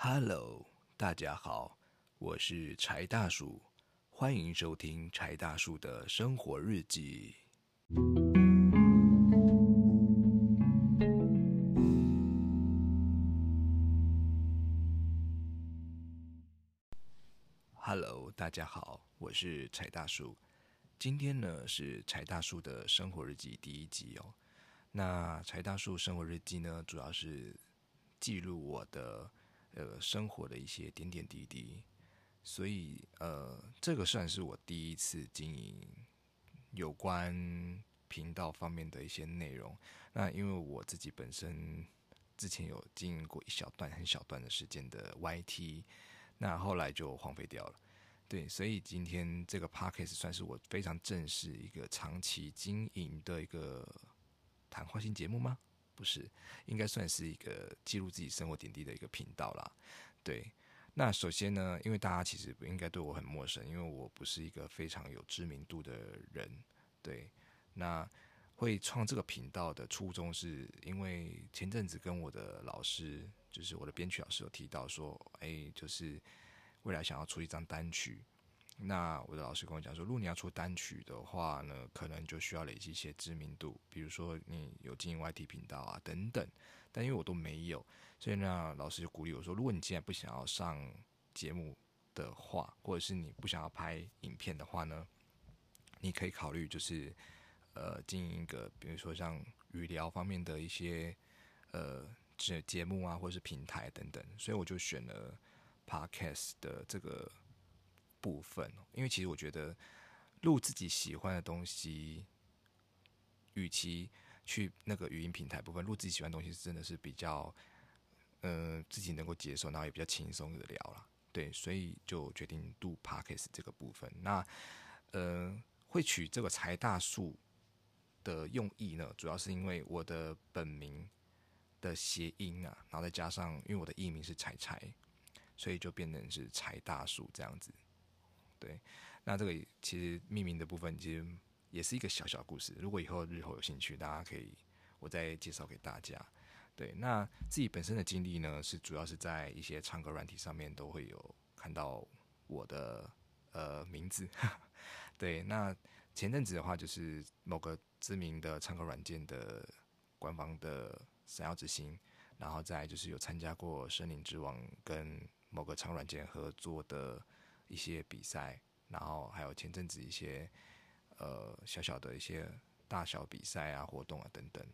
Hello，大家好，我是柴大叔，欢迎收听柴大叔的生活日记。Hello，大家好，我是柴大叔。今天呢是柴大叔的生活日记第一集哦。那柴大叔生活日记呢，主要是记录我的呃生活的一些点点滴滴，所以呃，这个算是我第一次经营有关频道方面的一些内容。那因为我自己本身之前有经营过一小段很小段的时间的 YT，那后来就荒废掉了。对，所以今天这个 Podcast 算是我非常正式一个长期经营的一个。谈话性节目吗？不是，应该算是一个记录自己生活点滴的一个频道啦。对，那首先呢，因为大家其实不应该对我很陌生，因为我不是一个非常有知名度的人。对，那会创这个频道的初衷，是因为前阵子跟我的老师，就是我的编曲老师有提到说，哎，就是未来想要出一张单曲。那我的老师跟我讲说，如果你要出单曲的话呢，可能就需要累积一些知名度，比如说你有经营 YT 频道啊等等。但因为我都没有，所以呢，老师就鼓励我说，如果你既然不想要上节目的话，或者是你不想要拍影片的话呢，你可以考虑就是呃经营一个，比如说像语聊方面的一些呃节节目啊，或者是平台等等。所以我就选了 Podcast 的这个。部分，因为其实我觉得录自己喜欢的东西，与其去那个语音平台部分录自己喜欢的东西，真的是比较，呃，自己能够接受，然后也比较轻松的聊了。对，所以就决定录 podcast 这个部分。那，呃，会取这个财大树的用意呢，主要是因为我的本名的谐音啊，然后再加上因为我的艺名是财财，所以就变成是财大树这样子。对，那这个其实命名的部分其实也是一个小小故事。如果以后日后有兴趣，大家可以我再介绍给大家。对，那自己本身的经历呢，是主要是在一些唱歌软体上面都会有看到我的呃名字。对，那前阵子的话，就是某个知名的唱歌软件的官方的闪耀之星，然后再就是有参加过《森林之王》跟某个唱软件合作的。一些比赛，然后还有前阵子一些呃小小的一些大小比赛啊、活动啊等等。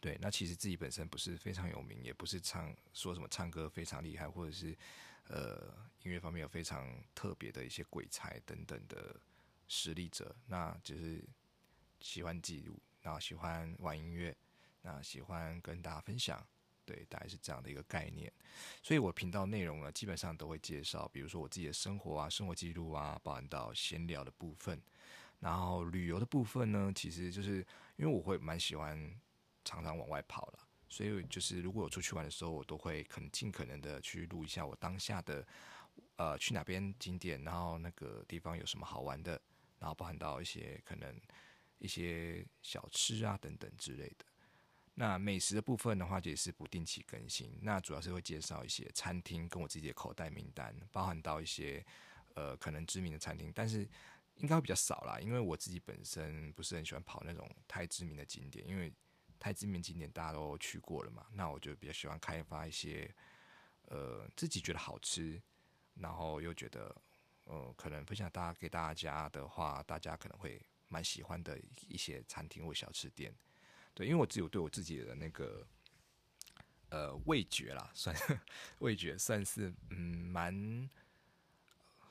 对，那其实自己本身不是非常有名，也不是唱说什么唱歌非常厉害，或者是呃音乐方面有非常特别的一些鬼才等等的实力者。那就是喜欢记录，然后喜欢玩音乐，那喜欢跟大家分享。对，大概是这样的一个概念，所以我频道内容呢，基本上都会介绍，比如说我自己的生活啊、生活记录啊，包含到闲聊的部分，然后旅游的部分呢，其实就是因为我会蛮喜欢常常往外跑了，所以就是如果我出去玩的时候，我都会可能尽可能的去录一下我当下的呃去哪边景点，然后那个地方有什么好玩的，然后包含到一些可能一些小吃啊等等之类的。那美食的部分的话，也是不定期更新。那主要是会介绍一些餐厅，跟我自己的口袋名单，包含到一些呃可能知名的餐厅，但是应该会比较少啦，因为我自己本身不是很喜欢跑那种太知名的景点，因为太知名景点大家都去过了嘛。那我就比较喜欢开发一些呃自己觉得好吃，然后又觉得呃可能分享大家给大家的话，大家可能会蛮喜欢的一些餐厅或小吃店。对，因为我自己有对我自己的那个呃味觉啦，算 味觉算是嗯蛮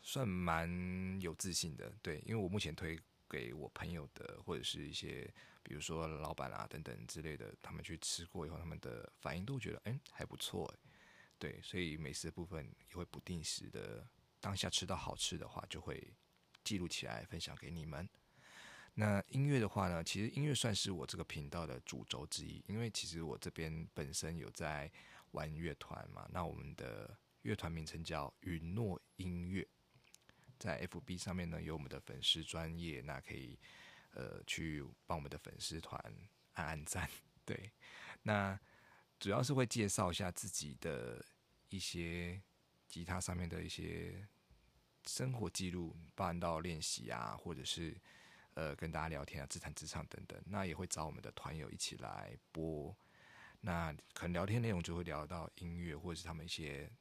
算蛮有自信的。对，因为我目前推给我朋友的或者是一些比如说老板啊等等之类的，他们去吃过以后，他们的反应都觉得哎还不错。对，所以美食的部分也会不定时的，当下吃到好吃的话，就会记录起来分享给你们。那音乐的话呢，其实音乐算是我这个频道的主轴之一，因为其实我这边本身有在玩乐团嘛。那我们的乐团名称叫允诺音乐，在 FB 上面呢有我们的粉丝专业，那可以呃去帮我们的粉丝团按按赞。对，那主要是会介绍一下自己的一些吉他上面的一些生活记录，包含到练习啊，或者是呃跟大家聊天啊、自弹自唱等等。那也会找我们的团友一起来播。那可能聊天内容就会聊到音乐，或者是他们一些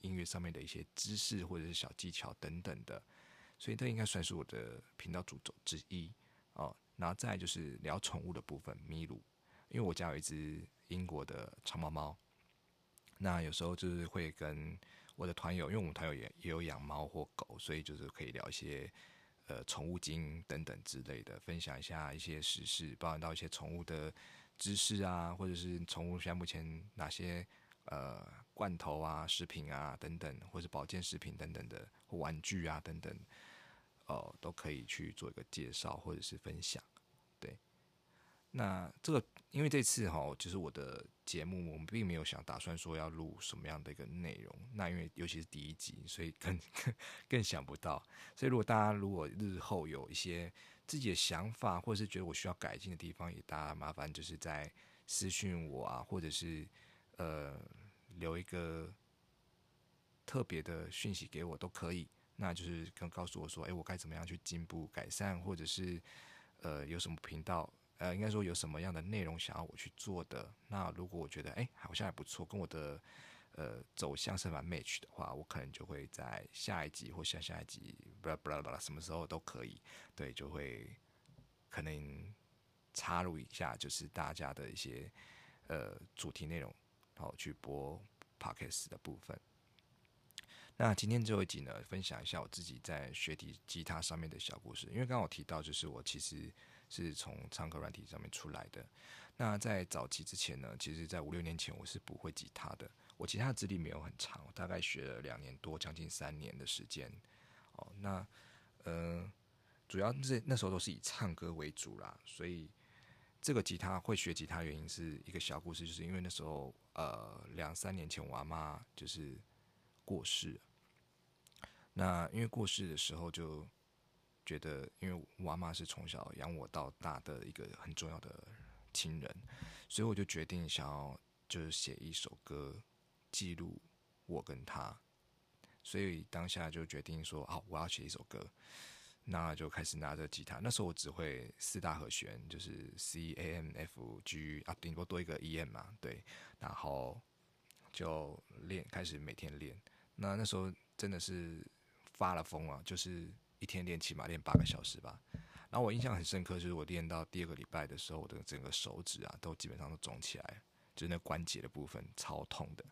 音乐上面的一些知识，或者是小技巧等等的。所以这应该算是我的频道主轴之一哦。然后再就是聊宠物的部分，麋鹿，因为我家有一只英国的长毛猫。那有时候就是会跟我的团友，因为我们团友也也有养猫或狗，所以就是可以聊一些呃宠物经等等之类的，分享一下一些实事，包含到一些宠物的知识啊，或者是宠物现在目前哪些呃罐头啊、食品啊等等，或者保健食品等等的，或玩具啊等等，哦都可以去做一个介绍或者是分享。那这个，因为这次哈，就是我的节目，我们并没有想打算说要录什么样的一个内容。那因为尤其是第一集，所以更更想不到。所以如果大家如果日后有一些自己的想法，或者是觉得我需要改进的地方，也大家麻烦就是在私讯我啊，或者是呃留一个特别的讯息给我都可以。那就是跟告诉我说，哎，我该怎么样去进步改善，或者是呃有什么频道。呃，应该说有什么样的内容想要我去做的？那如果我觉得哎，好像还不错，跟我的呃走向是蛮 match 的话，我可能就会在下一集或下下一集，不不不不，什么时候都可以，对，就会可能插入一下，就是大家的一些呃主题内容，然后去播 podcast 的部分。那今天最后一集呢，分享一下我自己在学吉吉他上面的小故事，因为刚刚我提到，就是我其实。是从唱歌软体上面出来的。那在早期之前呢，其实，在五六年前，我是不会吉他的。我吉他资历没有很长，我大概学了两年多，将近三年的时间。哦，那呃，主要是那时候都是以唱歌为主啦。所以，这个吉他会学吉他原因是一个小故事，就是因为那时候呃两三年前，我阿妈就是过世。那因为过世的时候就。觉得，因为我妈妈是从小养我到大的一个很重要的亲人，所以我就决定想要就是写一首歌记录我跟她，所以当下就决定说，好，我要写一首歌，那就开始拿着吉他。那时候我只会四大和弦，就是 C A M F G 啊，顶多多一个 E M 嘛，对，然后就练，开始每天练。那那时候真的是发了疯啊，就是。一天练起码练八个小时吧，然后我印象很深刻，就是我练到第二个礼拜的时候，我的整个手指啊都基本上都肿起来，就是那关节的部分超痛的，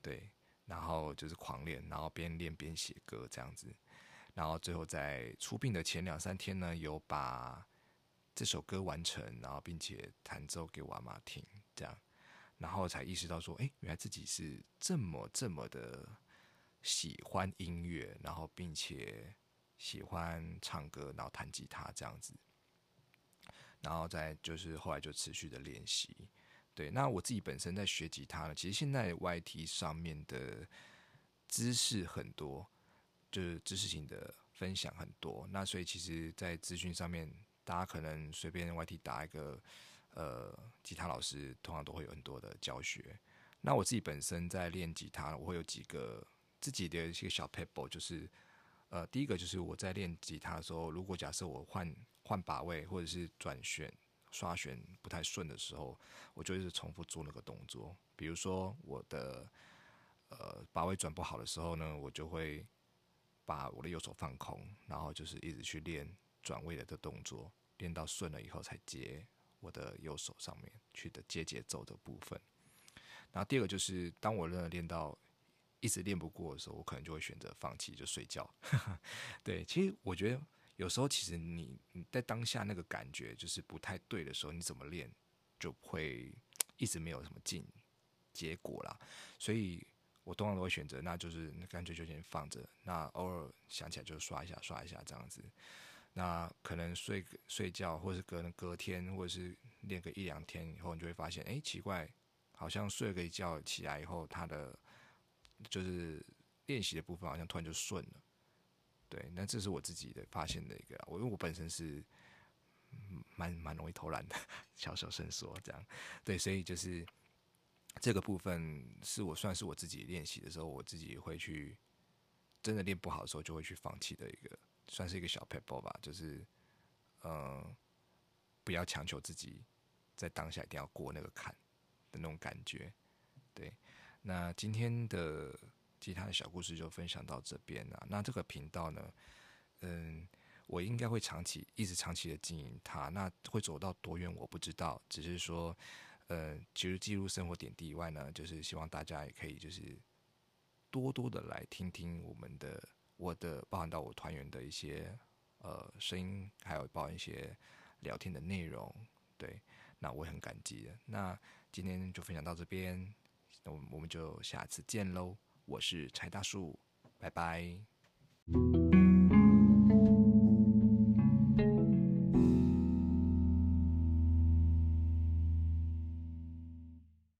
对，然后就是狂练，然后边练边写歌这样子，然后最后在出殡的前两三天呢，有把这首歌完成，然后并且弹奏给我阿妈听，这样，然后才意识到说，哎，原来自己是这么这么的喜欢音乐，然后并且。喜欢唱歌，然后弹吉他这样子，然后再就是后来就持续的练习。对，那我自己本身在学吉他呢，其实现在 YT 上面的知识很多，就是知识型的分享很多。那所以其实，在资讯上面，大家可能随便 YT 打一个呃吉他老师，通常都会有很多的教学。那我自己本身在练吉他，我会有几个自己的一些小 paper，就是。呃，第一个就是我在练吉他的时候，如果假设我换换把位或者是转旋刷弦不太顺的时候，我就一直重复做那个动作。比如说我的呃把位转不好的时候呢，我就会把我的右手放空，然后就是一直去练转位的这动作，练到顺了以后才接我的右手上面去的接节奏的部分。然后第二个就是当我练练到。一直练不过的时候，我可能就会选择放弃，就睡觉。对，其实我觉得有时候，其实你你在当下那个感觉就是不太对的时候，你怎么练就会一直没有什么进结果啦。所以我通常都会选择，那就是干脆就先放着。那偶尔想起来就刷一下，刷一下这样子。那可能睡睡觉，或是隔隔天，或者是练个一两天以后，你就会发现，哎，奇怪，好像睡了一觉起来以后，他的就是练习的部分好像突然就顺了，对，那这是我自己的发现的一个，我因为我本身是蛮蛮容易偷懒的，小小伸缩这样，对，所以就是这个部分是我算是我自己练习的时候，我自己会去真的练不好的时候就会去放弃的一个，算是一个小 pebble 吧，就是嗯，不要强求自己在当下一定要过那个坎的那种感觉。对，那今天的吉他的小故事就分享到这边了。那这个频道呢，嗯。我应该会长期一直长期的经营它，那会走到多远我不知道，只是说，呃，其实记录生活点滴以外呢，就是希望大家也可以就是多多的来听听我们的我的包含到我团员的一些呃声音，还有包含一些聊天的内容，对，那我很感激的。那今天就分享到这边，那我们我们就下次见喽。我是柴大树，拜拜。